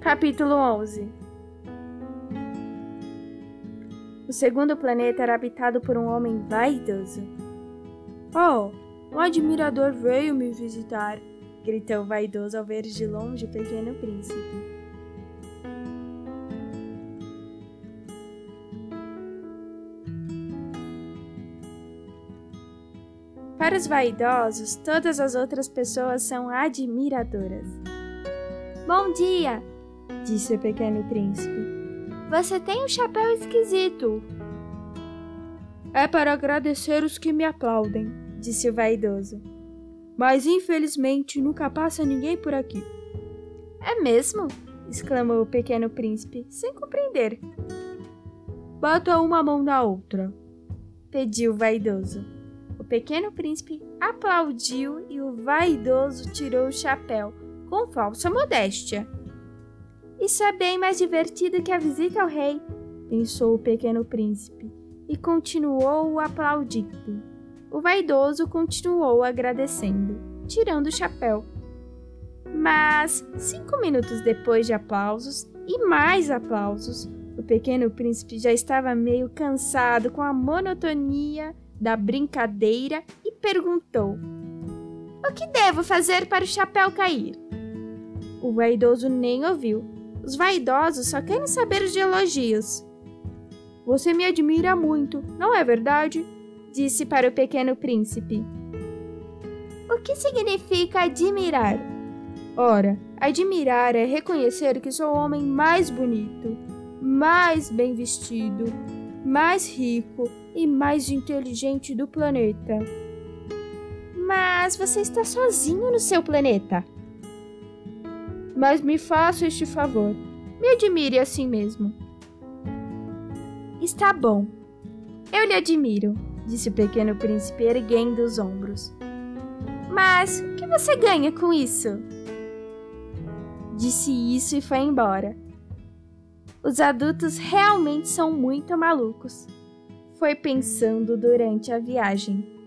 Capítulo 11 O segundo planeta era habitado por um homem vaidoso. Oh, um admirador veio me visitar, gritou vaidoso ao ver de longe o pequeno príncipe. Para os vaidosos, todas as outras pessoas são admiradoras. Bom dia, disse o pequeno príncipe. Você tem um chapéu esquisito. É para agradecer os que me aplaudem, disse o vaidoso. Mas infelizmente nunca passa ninguém por aqui. É mesmo? exclamou o pequeno príncipe, sem compreender. Bata uma mão na outra, pediu o vaidoso. O pequeno príncipe aplaudiu e o vaidoso tirou o chapéu, com falsa modéstia. Isso é bem mais divertido que a visita ao rei, pensou o pequeno príncipe, e continuou aplaudindo. O vaidoso continuou agradecendo, tirando o chapéu. Mas, cinco minutos depois de aplausos e mais aplausos, o pequeno príncipe já estava meio cansado com a monotonia da brincadeira e perguntou: O que devo fazer para o chapéu cair? O vaidoso nem ouviu. Os vaidosos só querem saber de elogios. Você me admira muito, não é verdade? Disse para o pequeno príncipe. O que significa admirar? Ora, admirar é reconhecer que sou o homem mais bonito, mais bem vestido, mais rico e mais inteligente do planeta. Mas você está sozinho no seu planeta. Mas me faça este favor. Me admire assim mesmo. Está bom. Eu lhe admiro, disse o pequeno príncipe erguendo os ombros. Mas o que você ganha com isso? Disse isso e foi embora. Os adultos realmente são muito malucos. Foi pensando durante a viagem.